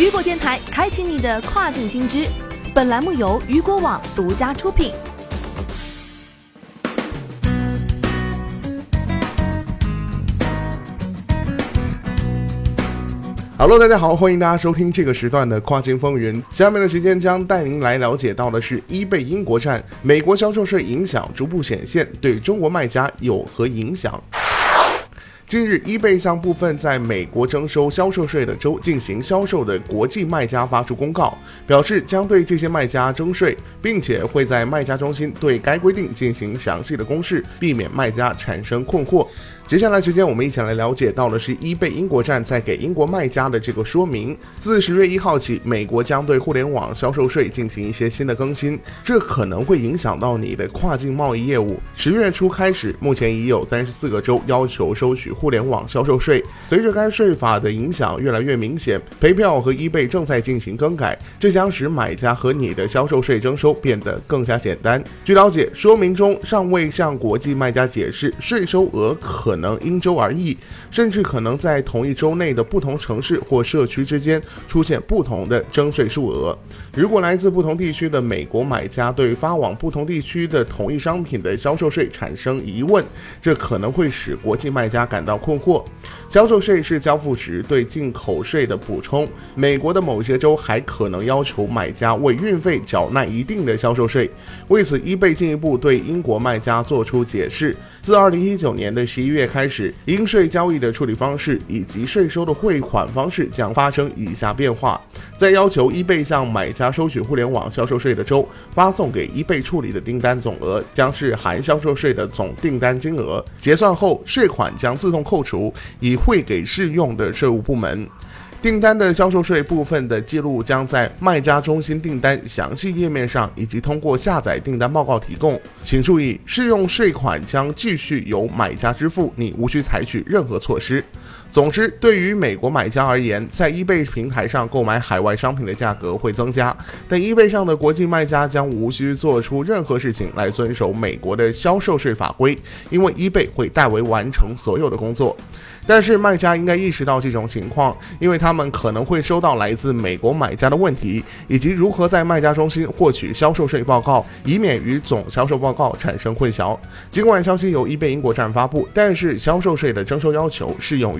雨果电台开启你的跨境新知，本栏目由雨果网独家出品。Hello，大家好，欢迎大家收听这个时段的跨境风云。下面的时间将带您来了解到的是一贝英国站，美国销售税影响逐步显现，对中国卖家有何影响？近日，，eBay 向部分在美国征收销售税的州进行销售的国际卖家发出公告，表示将对这些卖家征税，并且会在卖家中心对该规定进行详细的公示，避免卖家产生困惑。接下来时间，我们一起来了解到的是易贝英国站在给英国卖家的这个说明。自十月一号起，美国将对互联网销售税进行一些新的更新，这可能会影响到你的跨境贸易业务。十月初开始，目前已有三十四个州要求收取互联网销售税。随着该税法的影响越来越明显，赔票和易贝正在进行更改，这将使买家和你的销售税征收变得更加简单。据了解，说明中尚未向国际卖家解释税收额可。能因州而异，甚至可能在同一州内的不同城市或社区之间出现不同的征税数额。如果来自不同地区的美国买家对发往不同地区的同一商品的销售税产生疑问，这可能会使国际卖家感到困惑。销售税是交付时对进口税的补充。美国的某些州还可能要求买家为运费缴纳一定的销售税。为此，伊贝进一步对英国卖家做出解释：自2019年的11月开始，应税交易的处理方式以及税收的汇款方式将发生以下变化。在要求一倍向买家收取互联网销售税的州，发送给一倍处理的订单总额将是含销售税的总订单金额，结算后税款将自动扣除，以汇给适用的税务部门。订单的销售税部分的记录将在卖家中心订单详细页面上，以及通过下载订单报告提供。请注意，适用税款将继续由买家支付，你无需采取任何措施。总之，对于美国买家而言，在 eBay 平台上购买海外商品的价格会增加，但 eBay 上的国际卖家将无需做出任何事情来遵守美国的销售税法规，因为 eBay 会代为完成所有的工作。但是卖家应该意识到这种情况，因为他们可能会收到来自美国买家的问题，以及如何在卖家中心获取销售税报告，以免与总销售报告产生混淆。尽管消息由易贝英国站发布，但是销售税的征收要求适用于